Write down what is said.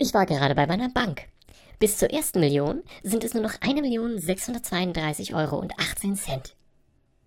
Ich war gerade bei meiner Bank. Bis zur ersten Million sind es nur noch 1.632,18 Euro